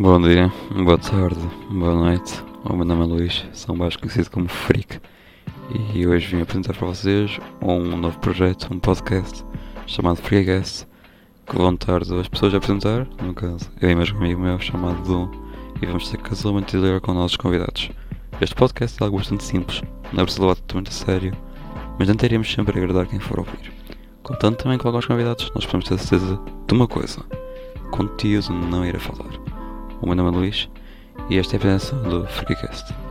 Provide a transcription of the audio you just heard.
Bom dia, boa tarde, boa noite. O meu nome é Luís, sou mais conhecido como Freak. E hoje vim apresentar para vocês um novo projeto, um podcast chamado Freecast, que vão estar duas pessoas a apresentar, no caso, eu e mais um amigo meu chamado Dom, e vamos ter casualmente de ler com nossos convidados. Este podcast é algo bastante simples, não é preciso levar totalmente a sério, mas tentaremos sempre agradar quem for ouvir. Contando também com alguns convidados, nós podemos ter certeza de uma coisa: conteúdo não irá faltar. O meu nome é Luís e esta é a apresentação do Freecast.